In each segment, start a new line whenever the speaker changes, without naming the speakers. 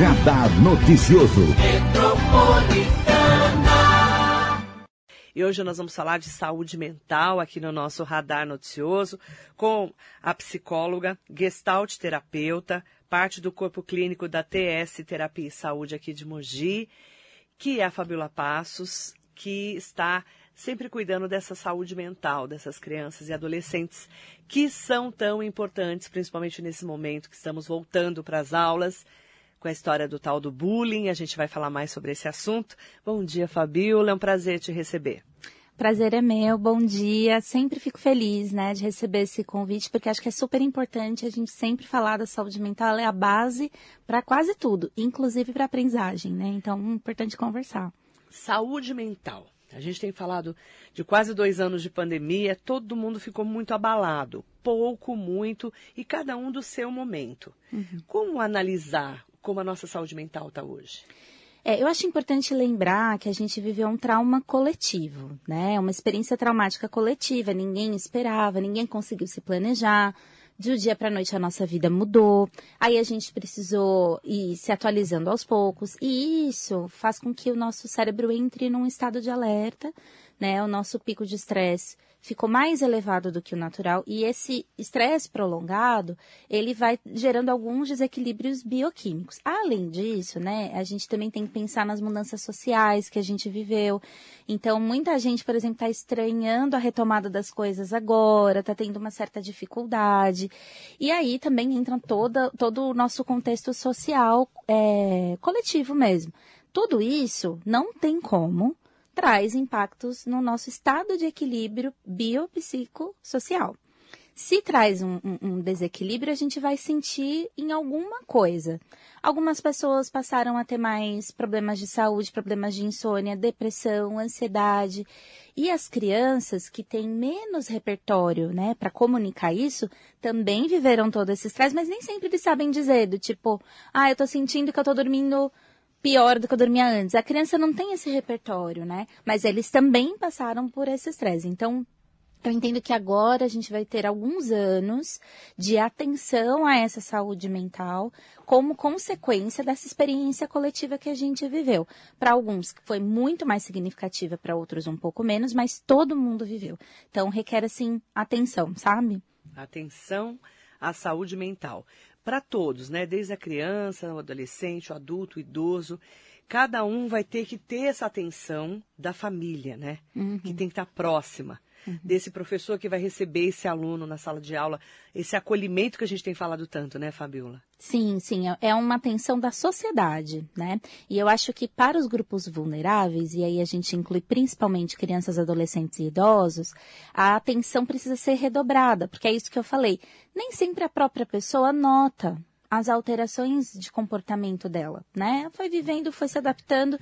Radar Noticioso.
E hoje nós vamos falar de saúde mental aqui no nosso Radar Noticioso com a psicóloga, gestalt terapeuta, parte do corpo clínico da TS Terapia e Saúde aqui de Mogi, que é a Fabiola Passos, que está sempre cuidando dessa saúde mental dessas crianças e adolescentes que são tão importantes, principalmente nesse momento que estamos voltando para as aulas com a história do tal do bullying. A gente vai falar mais sobre esse assunto. Bom dia, Fabiola. É um prazer te receber.
Prazer é meu, bom dia. Sempre fico feliz, né, de receber esse convite, porque acho que é super importante a gente sempre falar da saúde mental, ela é a base para quase tudo, inclusive para aprendizagem, né? Então, é importante conversar.
Saúde mental. A gente tem falado de quase dois anos de pandemia, todo mundo ficou muito abalado, pouco, muito, e cada um do seu momento. Uhum. Como analisar como a nossa saúde mental está hoje?
É, eu acho importante lembrar que a gente viveu um trauma coletivo, né? Uma experiência traumática coletiva. Ninguém esperava, ninguém conseguiu se planejar. De um dia para a noite a nossa vida mudou. Aí a gente precisou ir se atualizando aos poucos. E isso faz com que o nosso cérebro entre num estado de alerta, né? O nosso pico de estresse ficou mais elevado do que o natural e esse estresse prolongado, ele vai gerando alguns desequilíbrios bioquímicos. Além disso, né, a gente também tem que pensar nas mudanças sociais que a gente viveu. Então, muita gente, por exemplo, está estranhando a retomada das coisas agora, está tendo uma certa dificuldade. E aí também entra toda, todo o nosso contexto social é, coletivo mesmo. Tudo isso não tem como traz impactos no nosso estado de equilíbrio biopsicossocial. Se traz um, um, desequilíbrio, a gente vai sentir em alguma coisa. Algumas pessoas passaram a ter mais problemas de saúde, problemas de insônia, depressão, ansiedade. E as crianças que têm menos repertório, né, para comunicar isso, também viveram todo esse estresse, mas nem sempre eles sabem dizer, do tipo, ah, eu tô sentindo que eu tô dormindo pior do que eu dormia antes. A criança não tem esse repertório, né? Mas eles também passaram por esse estresse. Então, eu entendo que agora a gente vai ter alguns anos de atenção a essa saúde mental como consequência dessa experiência coletiva que a gente viveu. Para alguns foi muito mais significativa, para outros um pouco menos, mas todo mundo viveu. Então requer assim atenção, sabe?
Atenção à saúde mental para todos, né? Desde a criança, o adolescente, o adulto, o idoso. Cada um vai ter que ter essa atenção da família, né? Uhum. Que tem que estar próxima uhum. desse professor que vai receber esse aluno na sala de aula, esse acolhimento que a gente tem falado tanto, né, Fabiola?
Sim, sim, é, é uma atenção da sociedade, né? E eu acho que para os grupos vulneráveis, e aí a gente inclui principalmente crianças, adolescentes e idosos, a atenção precisa ser redobrada, porque é isso que eu falei. Nem sempre a própria pessoa nota as alterações de comportamento dela, né? Foi vivendo, foi se adaptando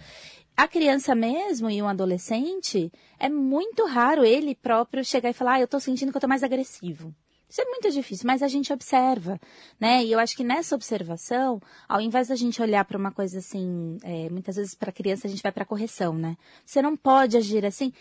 a criança mesmo e um adolescente, é muito raro ele próprio chegar e falar, ah, eu tô sentindo que eu tô mais agressivo. Isso é muito difícil, mas a gente observa, né? E eu acho que nessa observação, ao invés da gente olhar para uma coisa assim, é, muitas vezes para criança a gente vai para correção, né? Você não pode agir assim.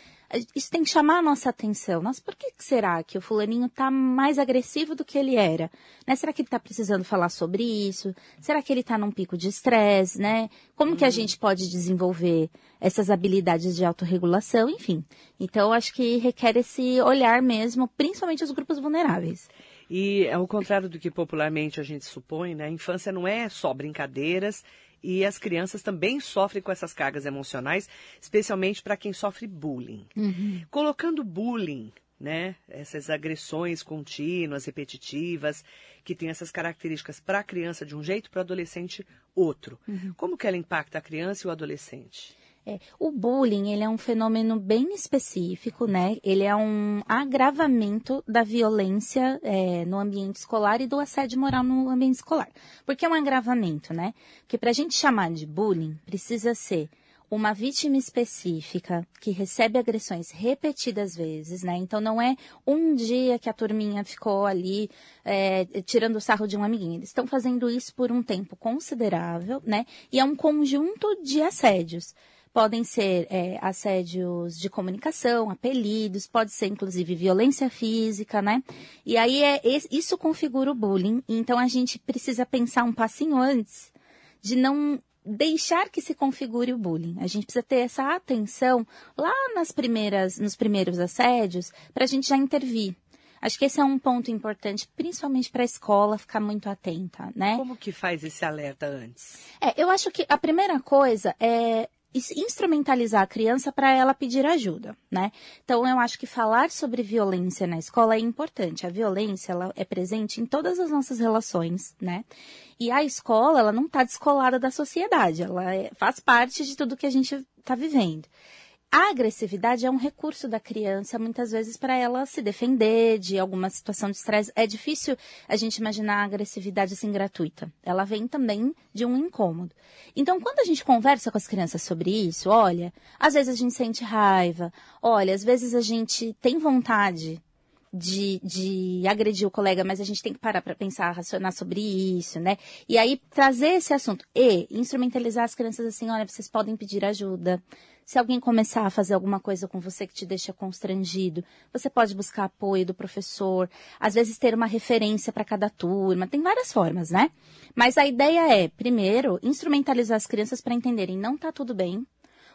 Isso tem que chamar a nossa atenção. Nossa, por que será que o fulaninho está mais agressivo do que ele era? Né? Será que ele está precisando falar sobre isso? Será que ele está num pico de estresse, né? Como uhum. que a uhum. gente pode desenvolver essas habilidades de autorregulação, enfim. Então, acho que requer esse olhar mesmo, principalmente os grupos vulneráveis.
E ao contrário do que popularmente a gente supõe, né? A infância não é só brincadeiras e as crianças também sofrem com essas cargas emocionais, especialmente para quem sofre bullying. Uhum. Colocando bullying, né, essas agressões contínuas, repetitivas, que tem essas características para a criança de um jeito, para o adolescente outro. Uhum. Como que ela impacta a criança e o adolescente?
É, o bullying, ele é um fenômeno bem específico, né? Ele é um agravamento da violência é, no ambiente escolar e do assédio moral no ambiente escolar. Por que é um agravamento, né? Porque para a gente chamar de bullying, precisa ser uma vítima específica que recebe agressões repetidas vezes, né? Então não é um dia que a turminha ficou ali é, tirando o sarro de um amiguinho. Eles estão fazendo isso por um tempo considerável, né? E é um conjunto de assédios. Podem ser é, assédios de comunicação, apelidos, pode ser inclusive violência física, né? E aí é, isso configura o bullying. Então a gente precisa pensar um passinho antes de não deixar que se configure o bullying. A gente precisa ter essa atenção lá nas primeiras, nos primeiros assédios para a gente já intervir. Acho que esse é um ponto importante, principalmente para a escola ficar muito atenta, né?
Como que faz esse alerta antes?
É, eu acho que a primeira coisa é instrumentalizar a criança para ela pedir ajuda, né? Então eu acho que falar sobre violência na escola é importante. A violência ela é presente em todas as nossas relações, né? E a escola ela não está descolada da sociedade, ela é, faz parte de tudo que a gente está vivendo. A agressividade é um recurso da criança, muitas vezes, para ela se defender de alguma situação de estresse. É difícil a gente imaginar a agressividade assim gratuita. Ela vem também de um incômodo. Então, quando a gente conversa com as crianças sobre isso, olha, às vezes a gente sente raiva, olha, às vezes a gente tem vontade de, de agredir o colega, mas a gente tem que parar para pensar, racionar sobre isso, né? E aí trazer esse assunto e instrumentalizar as crianças assim, olha, vocês podem pedir ajuda. Se alguém começar a fazer alguma coisa com você que te deixa constrangido, você pode buscar apoio do professor, às vezes ter uma referência para cada turma, tem várias formas, né? Mas a ideia é, primeiro, instrumentalizar as crianças para entenderem não tá tudo bem,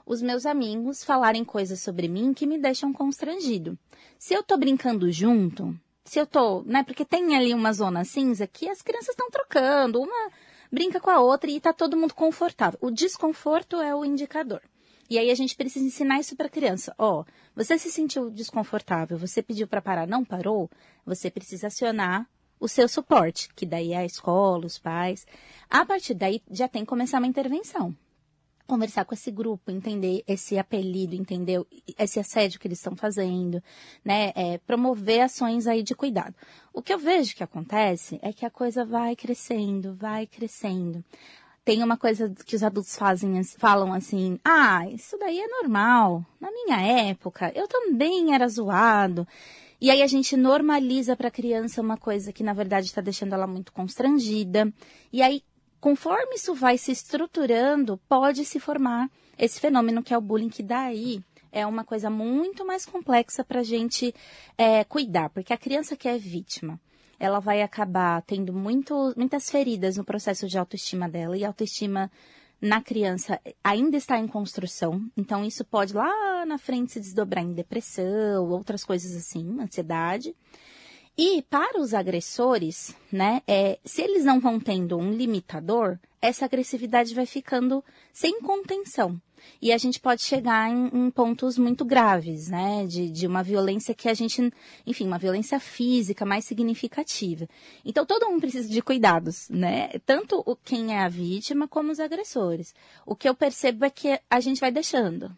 os meus amigos falarem coisas sobre mim que me deixam constrangido. Se eu tô brincando junto, se eu tô, né, porque tem ali uma zona cinza que as crianças estão trocando, uma brinca com a outra e tá todo mundo confortável. O desconforto é o indicador. E aí a gente precisa ensinar isso para a criança. Ó, oh, você se sentiu desconfortável, você pediu para parar, não parou, você precisa acionar o seu suporte, que daí é a escola, os pais. A partir daí já tem que começar uma intervenção. Conversar com esse grupo, entender esse apelido, entender esse assédio que eles estão fazendo, né? É, promover ações aí de cuidado. O que eu vejo que acontece é que a coisa vai crescendo, vai crescendo tem uma coisa que os adultos fazem, falam assim, ah, isso daí é normal. Na minha época, eu também era zoado. E aí a gente normaliza para a criança uma coisa que na verdade está deixando ela muito constrangida. E aí, conforme isso vai se estruturando, pode se formar esse fenômeno que é o bullying, que daí é uma coisa muito mais complexa para a gente é, cuidar, porque a criança que é vítima, ela vai acabar tendo muito, muitas feridas no processo de autoestima dela. E autoestima na criança ainda está em construção. Então, isso pode lá na frente se desdobrar em depressão, outras coisas assim, ansiedade. E para os agressores, né, é, se eles não vão tendo um limitador, essa agressividade vai ficando sem contenção. E a gente pode chegar em, em pontos muito graves, né? De, de uma violência que a gente, enfim, uma violência física mais significativa. Então todo mundo precisa de cuidados, né? Tanto o, quem é a vítima como os agressores. O que eu percebo é que a gente vai deixando,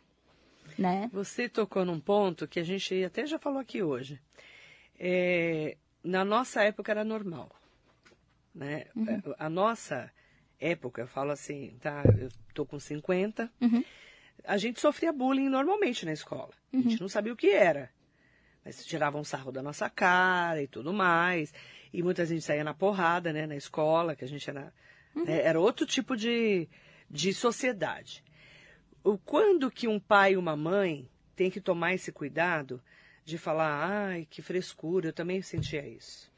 né?
Você tocou num ponto que a gente até já falou aqui hoje. É, na nossa época era normal, né? Uhum. A nossa época, eu falo assim, tá? Eu tô com 50. Uhum. A gente sofria bullying normalmente na escola. Uhum. A gente uhum. não sabia o que era. Mas tiravam um sarro da nossa cara e tudo mais. E muitas vezes saía na porrada, né? Na escola, que a gente era. Uhum. Né, era outro tipo de, de sociedade. O, quando que um pai e uma mãe tem que tomar esse cuidado de falar, ai, que frescura, eu também sentia isso.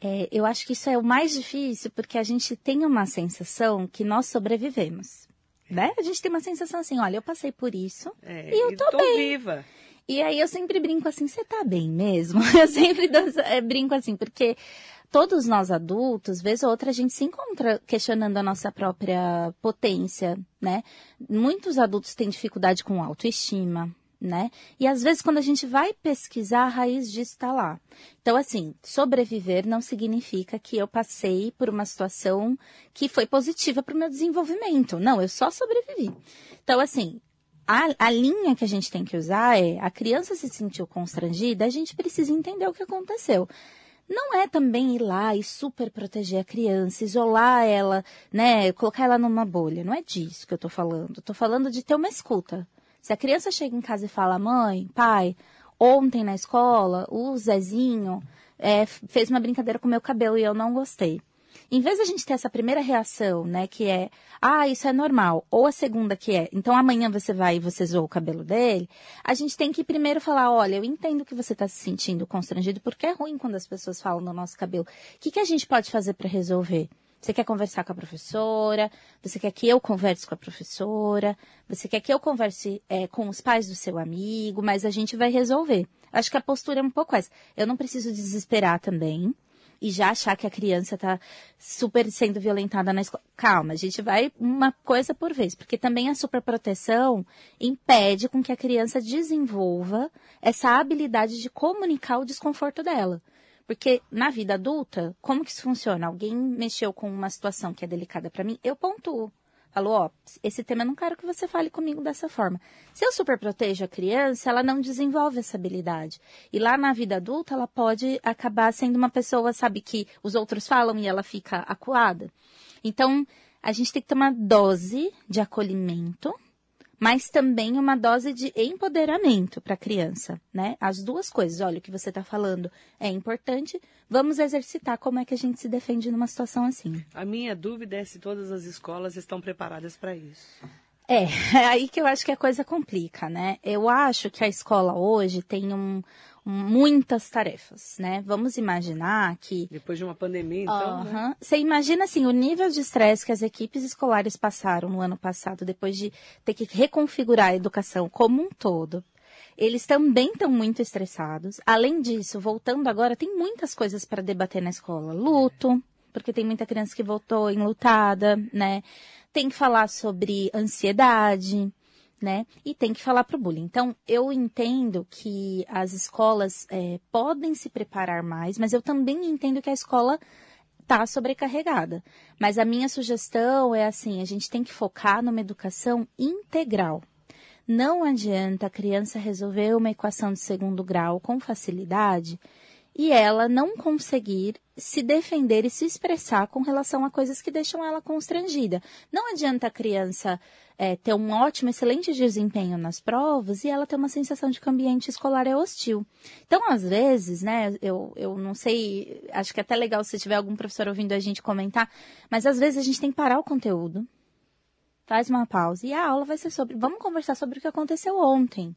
É, eu acho que isso é o mais difícil porque a gente tem uma sensação que nós sobrevivemos. Né? A gente tem uma sensação assim, olha, eu passei por isso é, e eu tô, tô bem.
viva.
E aí eu sempre brinco assim, você tá bem mesmo? Eu sempre é, brinco assim, porque todos nós adultos, vez ou outra, a gente se encontra questionando a nossa própria potência, né? Muitos adultos têm dificuldade com autoestima, né? E às vezes quando a gente vai pesquisar, a raiz disso está lá. Então, assim, sobreviver não significa que eu passei por uma situação que foi positiva para o meu desenvolvimento. Não, eu só sobrevivi. Então, assim, a, a, linha que a gente tem que usar é a criança se sentiu constrangida, a gente precisa entender o que aconteceu. Não é também ir lá e super proteger a criança, isolar ela, né, colocar ela numa bolha. Não é disso que eu tô falando. Tô falando de ter uma escuta. Se a criança chega em casa e fala, mãe, pai, ontem na escola, o Zezinho é, fez uma brincadeira com meu cabelo e eu não gostei. Em vez de a gente ter essa primeira reação, né, que é, ah, isso é normal, ou a segunda que é, então amanhã você vai e você zoou o cabelo dele, a gente tem que primeiro falar, olha, eu entendo que você está se sentindo constrangido, porque é ruim quando as pessoas falam do nosso cabelo. O que, que a gente pode fazer para resolver? Você quer conversar com a professora? Você quer que eu converse com a professora? Você quer que eu converse é, com os pais do seu amigo? Mas a gente vai resolver. Acho que a postura é um pouco essa. Eu não preciso desesperar também e já achar que a criança está super sendo violentada na escola. Calma, a gente vai uma coisa por vez, porque também a superproteção impede com que a criança desenvolva essa habilidade de comunicar o desconforto dela. Porque na vida adulta, como que isso funciona? Alguém mexeu com uma situação que é delicada para mim, eu pontuo. Falou, ó, esse tema eu não quero que você fale comigo dessa forma. Se eu super protejo a criança, ela não desenvolve essa habilidade. E lá na vida adulta, ela pode acabar sendo uma pessoa, sabe, que os outros falam e ela fica acuada. Então, a gente tem que ter uma dose de acolhimento mas também uma dose de empoderamento para a criança, né? As duas coisas. Olha, o que você está falando é importante. Vamos exercitar como é que a gente se defende numa situação assim.
A minha dúvida é se todas as escolas estão preparadas para isso.
É, é aí que eu acho que a coisa complica, né? Eu acho que a escola hoje tem um, muitas tarefas, né? Vamos imaginar que.
Depois de uma pandemia, então.
Né? Você imagina assim, o nível de estresse que as equipes escolares passaram no ano passado, depois de ter que reconfigurar a educação como um todo. Eles também estão muito estressados. Além disso, voltando agora, tem muitas coisas para debater na escola. Luto, porque tem muita criança que voltou enlutada, né? Tem que falar sobre ansiedade, né? E tem que falar para o bullying. Então, eu entendo que as escolas é, podem se preparar mais, mas eu também entendo que a escola está sobrecarregada. Mas a minha sugestão é assim: a gente tem que focar numa educação integral. Não adianta a criança resolver uma equação de segundo grau com facilidade e ela não conseguir se defender e se expressar com relação a coisas que deixam ela constrangida. Não adianta a criança é, ter um ótimo, excelente desempenho nas provas e ela ter uma sensação de que o ambiente escolar é hostil. Então, às vezes, né, eu, eu não sei, acho que é até legal se tiver algum professor ouvindo a gente comentar, mas às vezes a gente tem que parar o conteúdo, faz uma pausa e a aula vai ser sobre, vamos conversar sobre o que aconteceu ontem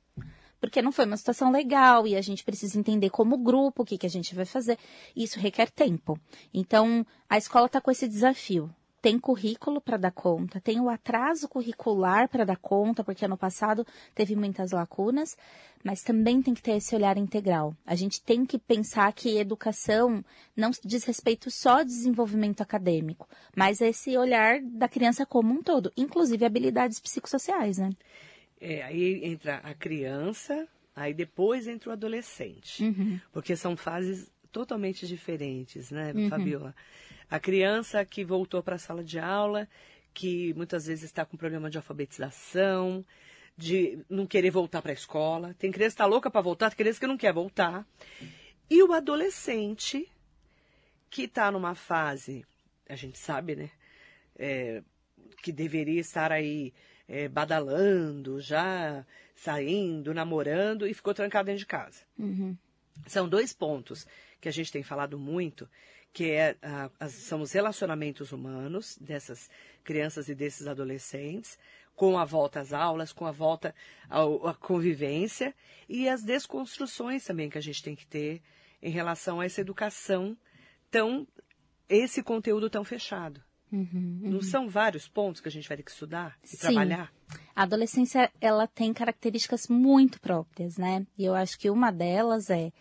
porque não foi uma situação legal e a gente precisa entender como grupo o que, que a gente vai fazer. Isso requer tempo. Então, a escola está com esse desafio tem currículo para dar conta, tem o atraso curricular para dar conta, porque ano passado teve muitas lacunas, mas também tem que ter esse olhar integral. A gente tem que pensar que educação não diz respeito só ao desenvolvimento acadêmico, mas esse olhar da criança como um todo, inclusive habilidades psicossociais, né?
É, aí entra a criança, aí depois entra o adolescente, uhum. porque são fases totalmente diferentes, né, uhum. Fabiola? A criança que voltou para a sala de aula, que muitas vezes está com problema de alfabetização, de não querer voltar para a escola. Tem criança que está louca para voltar, tem criança que não quer voltar. E o adolescente que está numa fase, a gente sabe, né? É, que deveria estar aí é, badalando, já saindo, namorando e ficou trancado dentro de casa. Uhum. São dois pontos que a gente tem falado muito, que é, a, são os relacionamentos humanos dessas crianças e desses adolescentes, com a volta às aulas, com a volta à convivência e as desconstruções também que a gente tem que ter em relação a essa educação tão, esse conteúdo tão fechado. Uhum, uhum. Não são vários pontos que a gente vai ter que estudar e Sim. trabalhar?
A adolescência, ela tem características muito próprias, né? E eu acho que uma delas é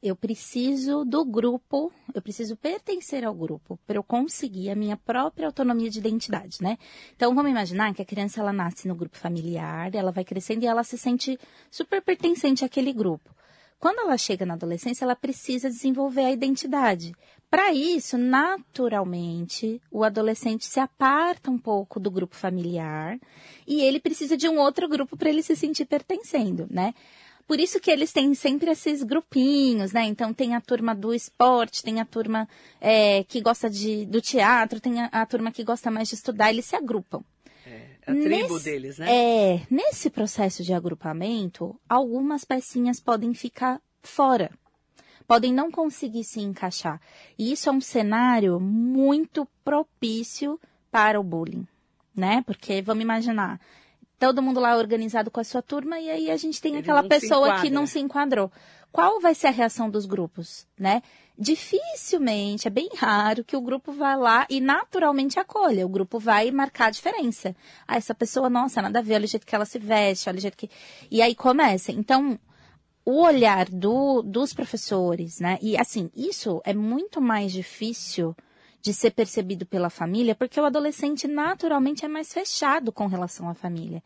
eu preciso do grupo, eu preciso pertencer ao grupo para eu conseguir a minha própria autonomia de identidade, né? Então vamos imaginar que a criança ela nasce no grupo familiar, ela vai crescendo e ela se sente super pertencente àquele grupo. Quando ela chega na adolescência, ela precisa desenvolver a identidade. Para isso, naturalmente, o adolescente se aparta um pouco do grupo familiar e ele precisa de um outro grupo para ele se sentir pertencendo, né? Por isso que eles têm sempre esses grupinhos, né? Então tem a turma do esporte, tem a turma é, que gosta de, do teatro, tem a, a, turma que gosta mais de estudar, eles se agrupam.
É, a tribo nesse, deles, né?
É, nesse processo de agrupamento, algumas pecinhas podem ficar fora. Podem não conseguir se encaixar. E isso é um cenário muito propício para o bullying, né? Porque vamos imaginar, todo mundo lá organizado com a sua turma e aí a gente tem
Ele
aquela pessoa que não se enquadrou. Qual vai ser a reação dos grupos, né? Dificilmente, é bem raro que o grupo vá lá e naturalmente acolha. O grupo vai marcar a diferença. Ah, essa pessoa, nossa, nada a ver, olha o jeito que ela se veste, olha o jeito que. E aí começa. Então, o olhar do, dos professores, né? E assim, isso é muito mais difícil de ser percebido pela família, porque o adolescente naturalmente é mais fechado com relação à família.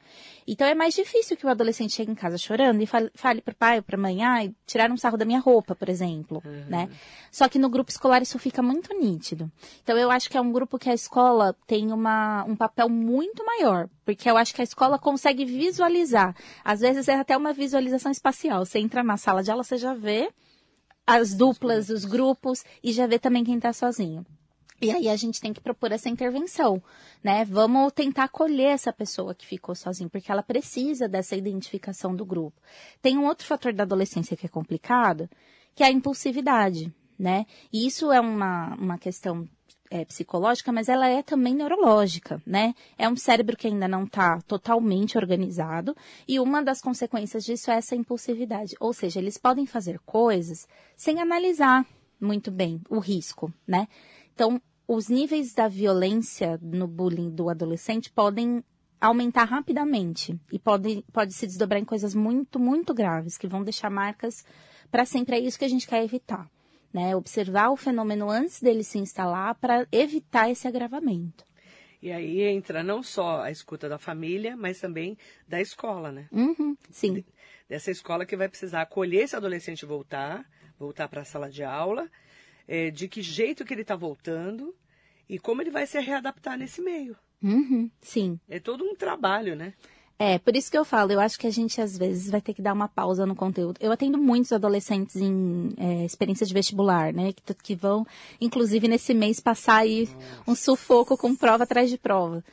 Então é mais difícil que o adolescente chegue em casa chorando e fale, fale para o pai ou para a mãe, ai, tiraram um sarro da minha roupa, por exemplo, né? Só que no grupo escolar isso fica muito nítido. Então eu acho que é um grupo que a escola tem uma, um papel muito maior, porque eu acho que a escola consegue visualizar. Às vezes é até uma visualização espacial. Você entra na sala de aula, você já vê as duplas, os grupos e já vê também quem está sozinho. E aí a gente tem que propor essa intervenção, né? Vamos tentar acolher essa pessoa que ficou sozinha, porque ela precisa dessa identificação do grupo. Tem um outro fator da adolescência que é complicado, que é a impulsividade, né? E isso é uma, uma questão é, psicológica, mas ela é também neurológica, né? É um cérebro que ainda não está totalmente organizado e uma das consequências disso é essa impulsividade. Ou seja, eles podem fazer coisas sem analisar muito bem o risco, né? Então, os níveis da violência no bullying do adolescente podem aumentar rapidamente e pode, pode se desdobrar em coisas muito, muito graves, que vão deixar marcas para sempre. É isso que a gente quer evitar, né? Observar o fenômeno antes dele se instalar para evitar esse agravamento.
E aí entra não só a escuta da família, mas também da escola, né?
Uhum, sim.
Dessa escola que vai precisar acolher esse adolescente voltar, voltar para a sala de aula, é, de que jeito que ele está voltando e como ele vai se readaptar nesse meio.
Uhum, sim.
É todo um trabalho, né?
É, por isso que eu falo, eu acho que a gente às vezes vai ter que dar uma pausa no conteúdo. Eu atendo muitos adolescentes em é, experiência de vestibular, né? Que, que vão, inclusive, nesse mês passar aí um sufoco com prova atrás de prova.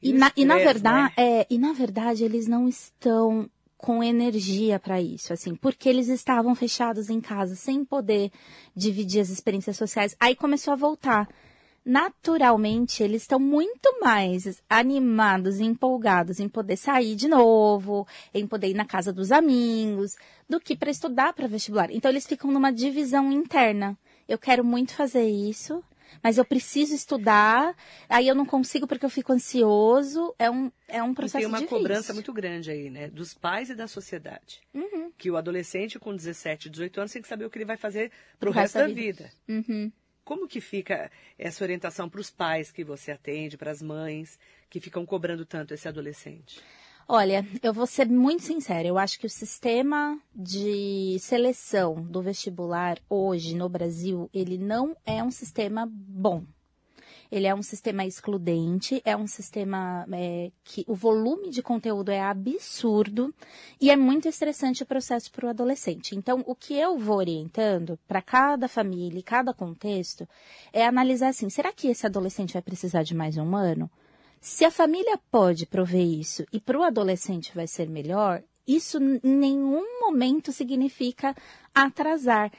E,
E
na, e na verdade, é, e na verdade eles não estão com energia para isso, assim, porque eles estavam fechados em casa, sem poder dividir as experiências sociais. Aí começou a voltar. Naturalmente, eles estão muito mais animados e empolgados em poder sair de novo, em poder ir na casa dos amigos, do que para estudar para vestibular. Então, eles ficam numa divisão interna. Eu quero muito fazer isso, mas eu preciso estudar, aí eu não consigo porque eu fico ansioso. É um, é um
E
processo
tem uma
difícil.
cobrança muito grande aí, né? Dos pais e da sociedade.
Uhum.
Que o adolescente com 17, 18 anos tem que saber o que ele vai fazer
Pro
pro resto
resto da
da vida.
Uhum.
Como que fica essa orientação para os pais que você atende, para as mães que ficam cobrando tanto esse adolescente?
Olha, eu vou ser muito sincera. Eu acho que o sistema de seleção do vestibular hoje no Brasil, ele não é um sistema bom. Ele é um sistema excludente, é um sistema é, que o volume de conteúdo é absurdo e é muito estressante o processo para o adolescente. Então, o que eu vou orientando para cada família e cada contexto é analisar assim: será que esse adolescente vai precisar de mais um ano? Se a família pode prover isso e para o adolescente vai ser melhor, isso em nenhum momento significa atrasar.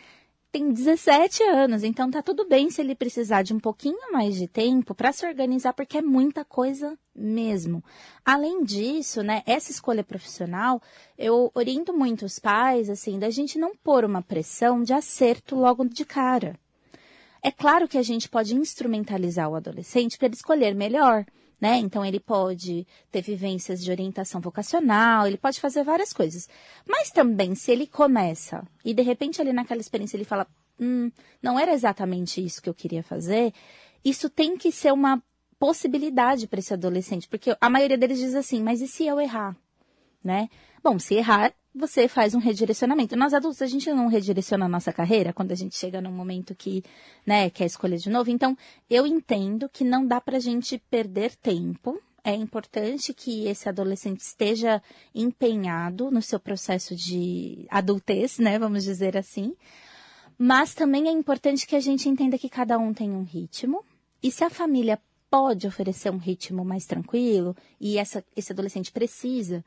Tem 17 anos, então tá tudo bem se ele precisar de um pouquinho mais de tempo para se organizar, porque é muita coisa mesmo. Além disso, né, essa escolha profissional, eu oriento muito os pais, assim, da gente não pôr uma pressão de acerto logo de cara. É claro que a gente pode instrumentalizar o adolescente para ele escolher melhor, né? Então ele pode ter vivências de orientação vocacional, ele pode fazer várias coisas. Mas também se ele começa e de repente ali naquela experiência ele fala, hum, não era exatamente isso que eu queria fazer, isso tem que ser uma possibilidade para esse adolescente, porque a maioria deles diz assim, mas e se eu errar, né? Bom, se errar, você faz um redirecionamento. Nós adultos, a gente não redireciona a nossa carreira quando a gente chega num momento que, né, quer escolher de novo. Então, eu entendo que não dá pra gente perder tempo. É importante que esse adolescente esteja empenhado no seu processo de adultez, né, vamos dizer assim. Mas também é importante que a gente entenda que cada um tem um ritmo. E se a família pode oferecer um ritmo mais tranquilo e essa, esse adolescente precisa,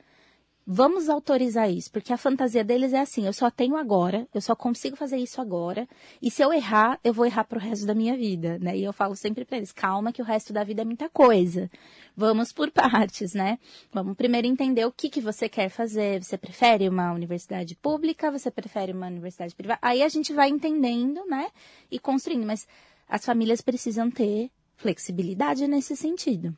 Vamos autorizar isso, porque a fantasia deles é assim: eu só tenho agora, eu só consigo fazer isso agora, e se eu errar, eu vou errar pro resto da minha vida, né? E eu falo sempre para eles: calma, que o resto da vida é muita coisa. Vamos por partes, né? Vamos primeiro entender o que, que você quer fazer. Você prefere uma universidade pública? Você prefere uma universidade privada? Aí a gente vai entendendo, né? E construindo. Mas as famílias precisam ter flexibilidade nesse sentido.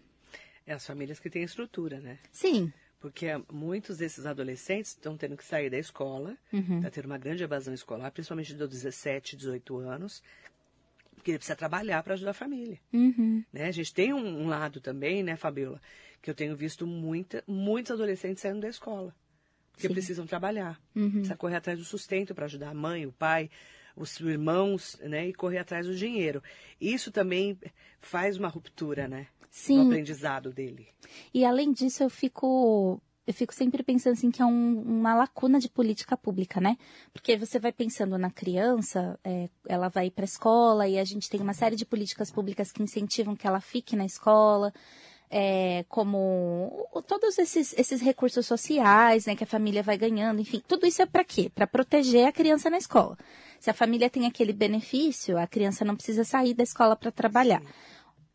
É as famílias que têm estrutura, né?
Sim.
Porque muitos desses adolescentes estão tendo que sair da escola, está
Uhum.
tendo uma grande evasão escolar, principalmente dos 17, 18 anos, porque ele precisa trabalhar para ajudar a família.
Uhum.
Né? A gente tem um, um lado também, né, Fabiola, que eu tenho visto muita, muitos adolescentes saindo da escola, porque
Sim.
precisam trabalhar,
Uhum.
precisa correr atrás do sustento para ajudar a mãe, o pai, os irmãos, né, e correr atrás do dinheiro. Isso também faz uma ruptura, né, no
Sim,
aprendizado dele.
E além disso, eu fico eu fico sempre pensando assim que é um- uma lacuna de política pública, né? Porque você vai pensando na criança, é, ela vai para a escola e a gente tem uma série de políticas públicas que incentivam que ela fique na escola, é, como todos esses, esses recursos sociais, né, que a família vai ganhando, enfim, tudo isso é para quê? Para proteger a criança na escola. Se a família tem aquele benefício, a criança não precisa sair da escola para trabalhar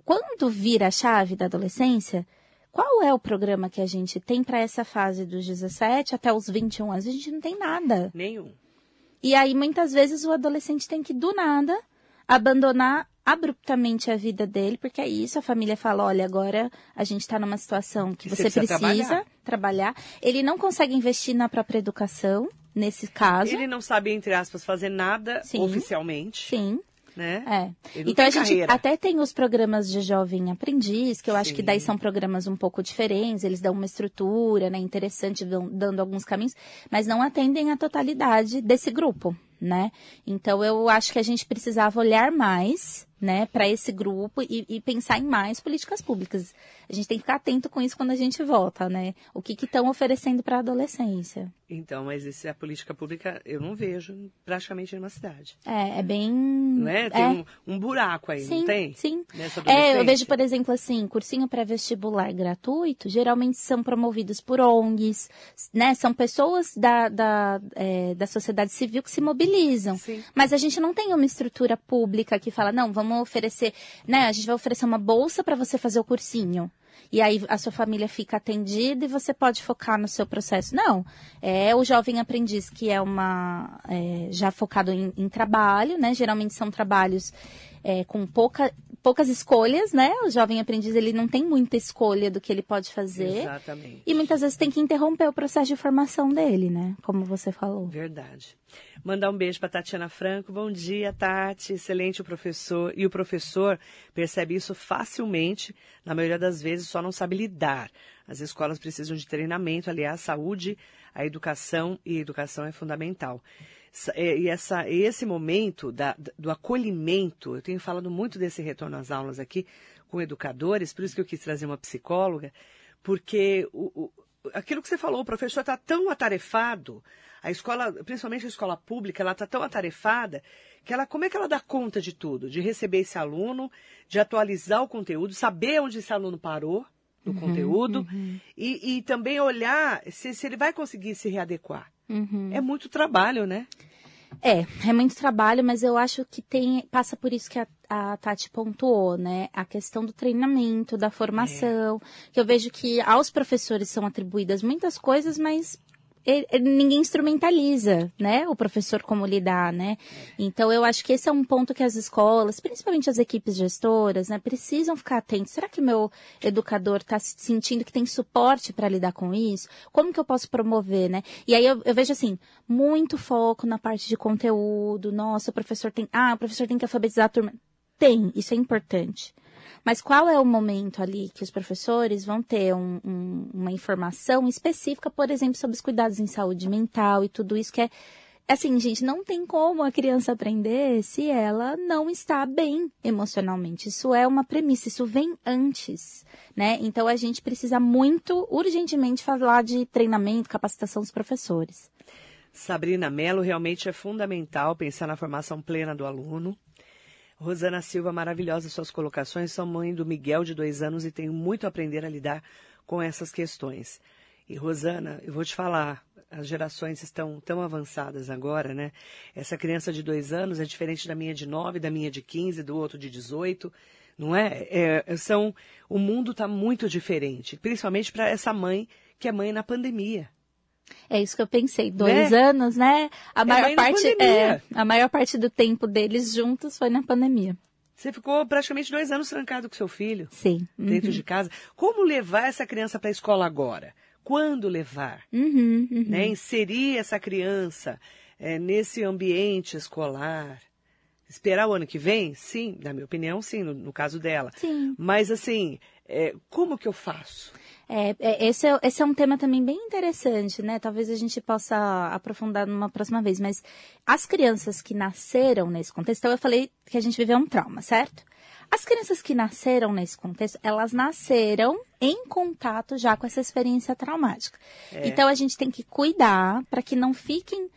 quando vira a chave da adolescência, qual é o programa que a gente tem para essa fase dos 17 até os 21 anos? A gente não tem nada.
Nenhum.
E aí, muitas vezes, o adolescente tem que, do nada, abandonar abruptamente a vida dele, porque é isso, a família fala, olha, agora a gente está numa situação que você,
você precisa
precisa
trabalhar.
trabalhar. Ele não consegue investir na própria educação, nesse caso.
Ele não sabe, entre aspas, fazer nada
Sim.
oficialmente,
Sim.
né?
É. Então a gente
carreira.
até tem os programas de jovem aprendiz, que eu acho que
Sim.
daí são programas um pouco diferentes, eles dão uma estrutura, né, interessante, dão- dando alguns caminhos, mas não atendem a totalidade desse grupo, né? Então eu acho que a gente precisava olhar mais, né, para esse grupo e, e pensar em mais políticas públicas. A gente tem que ficar atento com isso quando a gente vota, né? O que estão oferecendo para a adolescência.
Então, mas esse, a política pública eu não vejo praticamente numa cidade.
É, é bem.
Não é? Tem
é.
Um, um buraco aí,
Sim,
não tem?
sim. É, eu vejo, por exemplo, assim, cursinho pré-vestibular gratuito, geralmente são promovidos por ONGs, né? São pessoas da, da, é, da sociedade civil que se mobilizam.
Sim.
Mas a gente não tem uma estrutura pública que fala, não, vamos oferecer, né? A gente vai oferecer uma bolsa para você fazer o cursinho. E aí a sua família fica atendida e você pode focar no seu processo. Não, é o jovem aprendiz que é uma é, já focado em, em trabalho, né? Geralmente são trabalhos é, com pouca, poucas escolhas, né? O jovem aprendiz ele não tem muita escolha do que ele pode fazer.
Exatamente.
E muitas vezes tem que interromper o processo de formação dele, né? Como você falou.
Verdade. Mandar um beijo para Tatiana Franco. Bom dia, Tati. Excelente o professor. E o professor percebe isso facilmente. Na maioria das vezes só não sabe lidar. As escolas precisam de treinamento. Aliás, saúde, a educação e a educação é fundamental. É, E essa, esse momento da- do acolhimento, eu tenho falado muito desse retorno às aulas aqui com educadores, por isso que eu quis trazer uma psicóloga, porque o, o- aquilo que você falou, o professor está tão atarefado, a escola, principalmente a escola pública, ela está tão atarefada que ela, como é que ela dá conta de tudo? De receber esse aluno, de atualizar o conteúdo, saber onde esse aluno parou no conteúdo E, e também olhar se, se ele vai conseguir se readequar.
Uhum.
É muito trabalho, né?
É, é muito trabalho, mas eu acho que tem passa por isso que a, a Tati pontuou, né? A questão do treinamento, da formação, que eu vejo que aos professores são atribuídas muitas coisas, mas ninguém instrumentaliza, né? O professor como lidar, né? Então eu acho que esse é um ponto que as escolas, principalmente as equipes gestoras, né, precisam ficar atentos. Será que meu educador está sentindo que tem suporte para lidar com isso? Como que eu posso promover, né? E aí eu, eu vejo assim, muito foco na parte de conteúdo. Nossa, o professor tem, ah, o professor tem que alfabetizar a turma. Tem, isso é importante. Mas qual é o momento ali que os professores vão ter um- um- uma informação específica, por exemplo, sobre os cuidados em saúde mental e tudo isso que é. Assim, gente, não tem como a criança aprender se ela não está bem emocionalmente. Isso é uma premissa, isso vem antes, né? Então a gente precisa muito, urgentemente, falar de treinamento, capacitação dos professores.
Sabrina Mello, realmente é fundamental pensar na formação plena do aluno. Rosana Silva, maravilhosa suas colocações. Sou mãe do Miguel, de dois anos, e tenho muito a aprender a lidar com essas questões. E Rosana, eu vou te falar, as gerações estão tão avançadas agora, né? Essa criança de dois anos é diferente da minha de nove, da minha de quinze, do outro de dezoito, não é? é são, o mundo está muito diferente, principalmente para essa mãe que é mãe na pandemia.
É isso que eu pensei. Dois né? anos, né? A é maior parte, é, a maior parte do tempo deles juntos foi na pandemia.
Você ficou praticamente dois anos trancado com seu filho.
Sim.
Dentro uhum. de casa. Como levar essa criança para a escola agora? Quando levar?
Uhum, uhum.
Né? Inserir essa criança é, nesse ambiente escolar. Esperar o ano que vem? Sim, na minha opinião, sim, no, no caso dela.
Sim.
Mas assim, é, como que eu faço?
É, é, esse, é, esse é um tema também bem interessante, né? Talvez a gente possa aprofundar numa próxima vez, mas as crianças que nasceram nesse contexto, então eu falei que a gente viveu um trauma, certo? As crianças que nasceram nesse contexto, elas nasceram em contato já com essa experiência traumática. É. Então a gente tem que cuidar para que não fiquem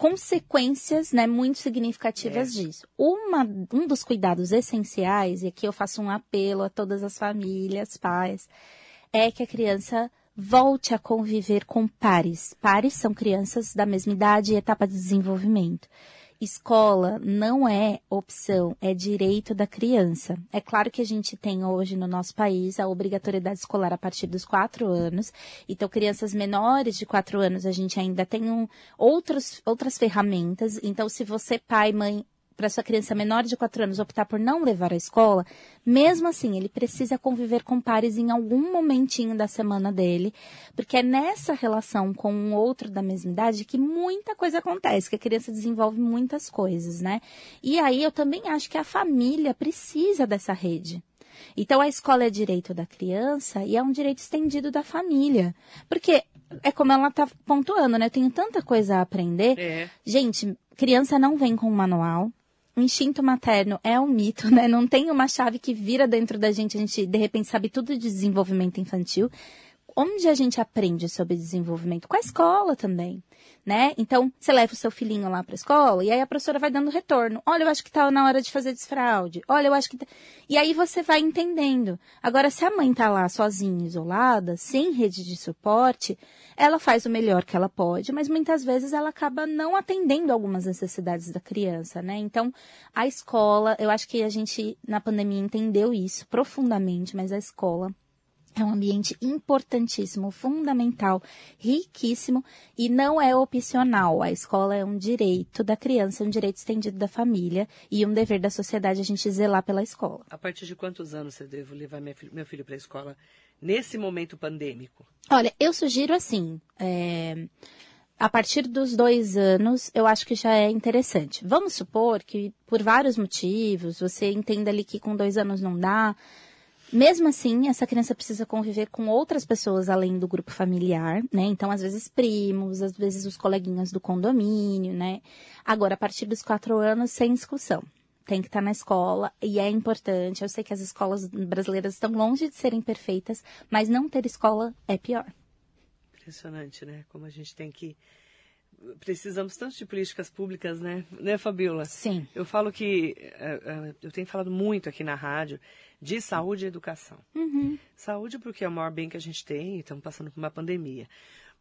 consequências né, muito significativas é. disso. Uma, um dos cuidados essenciais, e aqui eu faço um apelo a todas as famílias, pais, é que a criança volte a conviver com pares. Pares são crianças da mesma idade e etapa de desenvolvimento. Escola não é opção, é direito da criança. É claro que a gente tem hoje no nosso país a obrigatoriedade escolar a partir dos quatro anos. Então, crianças menores de quatro anos, a gente ainda tem um, outros, outras ferramentas. Então, se você, pai, mãe, para sua criança menor de 4 anos optar por não levar à escola, mesmo assim, ele precisa conviver com pares em algum momentinho da semana dele, porque é nessa relação com um outro da mesma idade que muita coisa acontece, que a criança desenvolve muitas coisas, né? E aí eu também acho que a família precisa dessa rede. Então a escola é direito da criança e é um direito estendido da família. Porque é como ela está pontuando, né? Eu tenho tanta coisa a aprender. É. Gente, criança não vem com um manual o instinto materno é um mito, né? Não tem uma chave que vira dentro da gente, a gente de repente sabe tudo de desenvolvimento infantil. Onde a gente aprende sobre desenvolvimento? Com a escola também né? Então, você leva o seu filhinho lá para a escola e aí a professora vai dando retorno. Olha, eu acho que tá na hora de fazer desfraude. Olha, eu acho que tá... E aí você vai entendendo. Agora, se a mãe tá lá sozinha, isolada, sem rede de suporte, ela faz o melhor que ela pode, mas muitas vezes ela acaba não atendendo algumas necessidades da criança, né? Então, a escola, eu acho que a gente na pandemia entendeu isso profundamente, mas a escola é um ambiente importantíssimo, fundamental, riquíssimo e não é opcional. A escola é um direito da criança, um direito estendido da família e um dever da sociedade a gente zelar pela escola.
A partir de quantos anos eu devo levar meu filho para a escola nesse momento pandêmico?
Olha, eu sugiro assim. É a partir dos dois anos, eu acho que já é interessante. Vamos supor que, por vários motivos, você entenda ali que com dois anos não dá, mesmo assim, essa criança precisa conviver com outras pessoas além do grupo familiar, né? Então, às vezes, primos, às vezes os coleguinhas do condomínio, né? Agora, a partir dos quatro anos, sem discussão. Tem que estar na escola e é importante. Eu sei que as escolas brasileiras estão longe de serem perfeitas, mas não ter escola é pior.
Impressionante, né? Como a gente tem que precisamos tanto de políticas públicas, né? Né, Fabiola?
Sim.
Eu falo que uh, uh, eu tenho falado muito aqui na rádio de saúde e educação.
Uhum.
Saúde porque é o maior bem que a gente tem estamos passando por uma pandemia.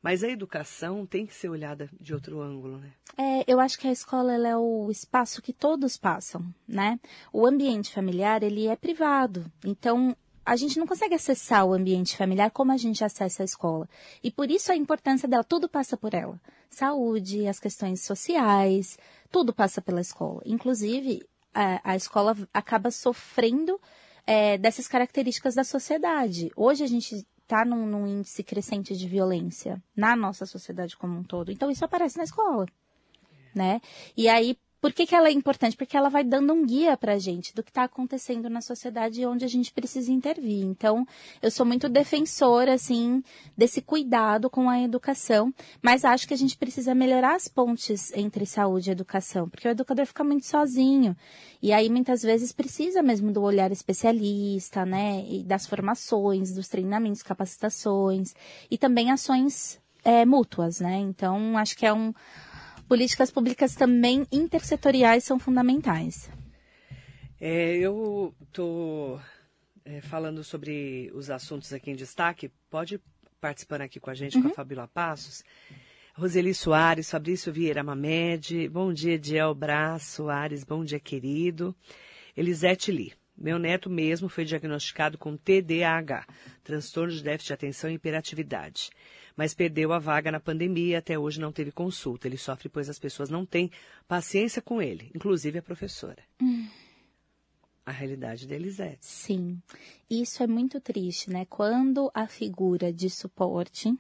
Mas a educação tem que ser olhada de outro ângulo, né?
É, eu acho que a escola é o espaço que todos passam, né? O ambiente familiar, ele é privado. Então, a gente não consegue acessar o ambiente familiar como a gente acessa a escola. E por isso a importância dela, tudo passa por ela. Saúde, as questões sociais, tudo passa pela escola. Inclusive, a, a escola acaba sofrendo é, dessas características da sociedade. Hoje a gente está num, num, índice crescente de violência na nossa sociedade como um todo. Então isso aparece na escola, né? E aí por que, que ela é importante? Porque ela vai dando um guia para a gente do que está acontecendo na sociedade e onde a gente precisa intervir. Então, eu sou muito defensora, assim, desse cuidado com a educação, mas acho que a gente precisa melhorar as pontes entre saúde e educação, porque o educador fica muito sozinho. E aí, muitas vezes, precisa mesmo do olhar especialista, né? E das formações, dos treinamentos, capacitações, e também ações é, mútuas, né? Então, acho que é um políticas públicas também intersetoriais são fundamentais.
É, eu estou é, falando sobre os assuntos aqui em destaque. Pode participando aqui com a gente, uhum. com a uhum. Fabíola Passos. Roseli Soares, Fabrício Vieira Mamed, bom dia, Diel Brás Soares, bom dia, querido. Elisete Lee, meu neto mesmo foi diagnosticado com TDAH, transtorno de déficit de atenção e hiperatividade, mas perdeu a vaga na pandemia e até hoje não teve consulta. Ele sofre pois as pessoas não têm paciência com ele, inclusive a professora. Hum. A realidade da Elisete.
Sim, isso é muito triste, né? Quando a figura de suporte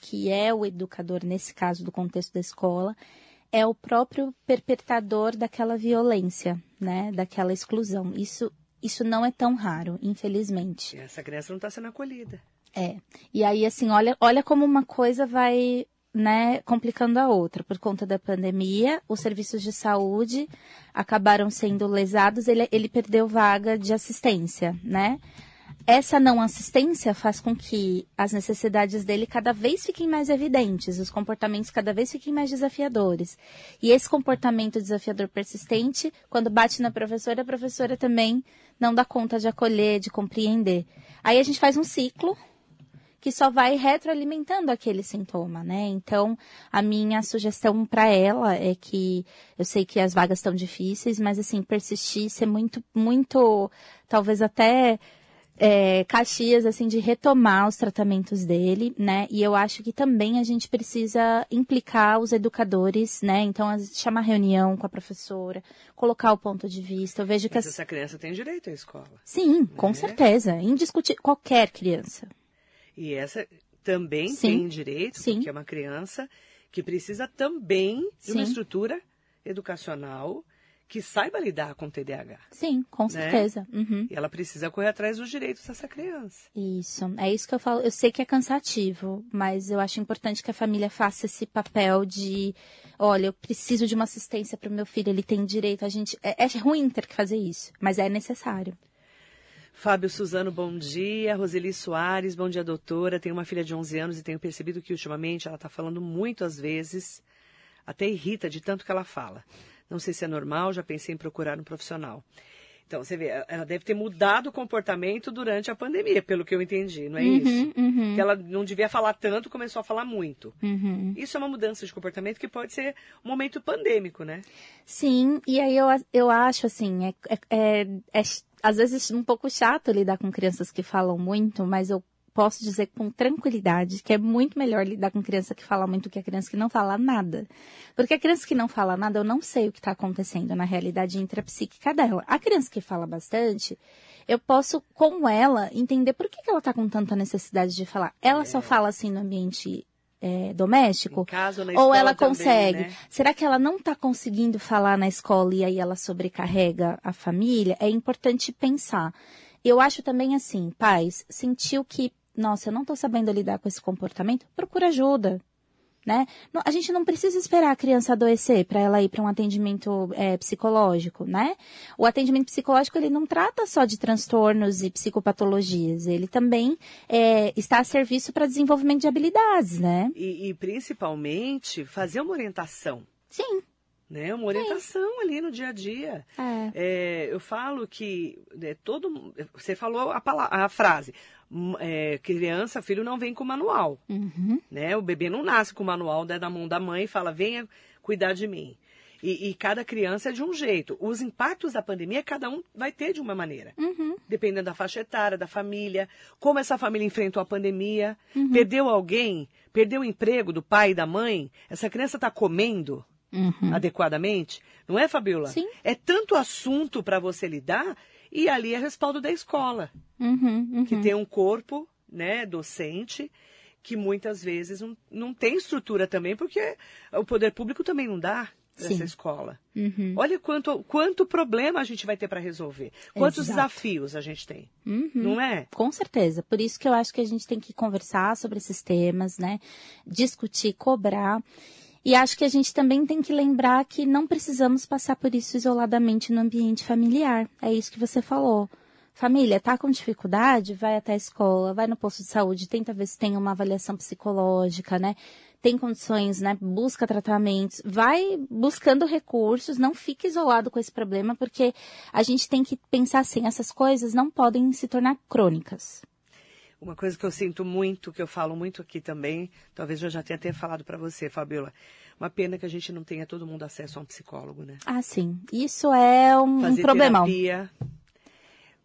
que é o educador, nesse caso do contexto da escola, é o próprio perpetrador daquela violência, né? Daquela exclusão. Isso, isso não é tão raro, infelizmente.
Essa criança não está sendo acolhida.
É. E aí, assim, olha, olha como uma coisa vai né, complicando a outra. Por conta da pandemia, os serviços de saúde acabaram sendo lesados, ele, ele perdeu vaga de assistência, né? essa não assistência faz com que as necessidades dele cada vez fiquem mais evidentes, os comportamentos cada vez fiquem mais desafiadores. E esse comportamento desafiador persistente, quando bate na professora, a professora também não dá conta de acolher, de compreender. Aí a gente faz um ciclo que só vai retroalimentando aquele sintoma, né? Então, a minha sugestão para ela é que eu sei que as vagas estão difíceis, mas assim, persistir, ser muito, muito, talvez até é, Caxias, assim, de retomar os tratamentos dele, né? E eu acho que também a gente precisa implicar os educadores, né? Então, chamar reunião com a professora, colocar o ponto de vista. Eu vejo que
Mas as... essa criança tem direito à escola.
Sim, né? com certeza. Indiscutível. Qualquer criança.
E essa também Sim. tem direito, Sim. porque é uma criança que precisa também de uma estrutura educacional que saiba lidar com o TDAH.
Sim, com né? certeza.
Uhum. E ela precisa correr atrás dos direitos dessa criança.
Isso, é isso que eu falo. Eu sei que é cansativo, mas eu acho importante que a família faça esse papel de, olha, eu preciso de uma assistência para o meu filho, ele tem direito. A gente é, é ruim ter que fazer isso, mas é necessário.
Fábio Suzano, bom dia. Roseli Soares, bom dia, doutora. Tenho uma filha de 11 anos e tenho percebido que ultimamente ela está falando muito às vezes, até irrita de tanto que ela fala. Não sei se é normal, já pensei em procurar um profissional. Então, você vê, ela deve ter mudado o comportamento durante a pandemia, pelo que eu entendi, não é uhum, isso? Uhum. Que ela não devia falar tanto, começou a falar muito. Uhum. Isso é uma mudança de comportamento que pode ser um momento pandêmico, né?
Sim, e aí eu, eu acho, assim, é, é, é, é às vezes um pouco chato lidar com crianças que falam muito, mas eu posso dizer com tranquilidade que é muito melhor lidar com criança que fala muito que a criança que não fala nada. Porque a criança que não fala nada, eu não sei o que está acontecendo na realidade intrapsíquica dela. A criança que fala bastante, eu posso, com ela, entender por que, que ela está com tanta necessidade de falar. Ela é. só fala assim no ambiente é, doméstico?
Casa,
ou ela
também,
consegue?
Né?
Será que ela não está conseguindo falar na escola e aí ela sobrecarrega a família? É importante pensar. Eu acho também assim, pais, sentiu que nossa, eu não estou sabendo lidar com esse comportamento, procura ajuda. Né? A gente não precisa esperar a criança adoecer para ela ir para um atendimento é, psicológico, né? O atendimento psicológico ele não trata só de transtornos e psicopatologias, ele também é, está a serviço para desenvolvimento de habilidades, né?
E, e principalmente fazer uma orientação.
Sim
né? Uma orientação Sim. ali no dia a dia. É. É, eu falo que é, todo você falou a, palavra, a frase é, criança, filho não vem com manual, uhum. né? O bebê não nasce com o manual né, da mão da mãe e fala venha cuidar de mim. E, e, cada criança é de um jeito. Os impactos da pandemia, cada um vai ter de uma maneira. Uhum. Dependendo da faixa etária, da família, como essa família enfrentou a pandemia. Uhum. Perdeu alguém, perdeu o emprego do pai e da mãe, essa criança está comendo uhum. adequadamente. Não é, Fabiola?
Sim.
É tanto assunto para você lidar e ali é respaldo da escola, uhum, uhum. que tem um corpo né, docente que muitas vezes não, não tem estrutura também, porque o poder público também não dá essa escola. Uhum. Olha quanto, quanto problema a gente vai ter para resolver. Quantos Exato. desafios a gente tem. Uhum. Não é?
Com certeza. Por isso que eu acho que a gente tem que conversar sobre esses temas, né? Discutir, cobrar. E acho que a gente também tem que lembrar que não precisamos passar por isso isoladamente no ambiente familiar. É isso que você falou. Família, tá com dificuldade? Vai até a escola, vai no posto de saúde, tenta ver se tem uma avaliação psicológica, né? Tem condições, né? Busca tratamentos, vai buscando recursos, não fique isolado com esse problema, porque a gente tem que pensar assim, essas coisas não podem se tornar crônicas.
Uma coisa que eu sinto muito, que eu falo muito aqui também, talvez eu já tenha até falado para você, Fabiola. Uma pena que a gente não tenha todo mundo acesso a um psicólogo, né?
Ah, sim. Isso é um
Fazer
problemão.
terapia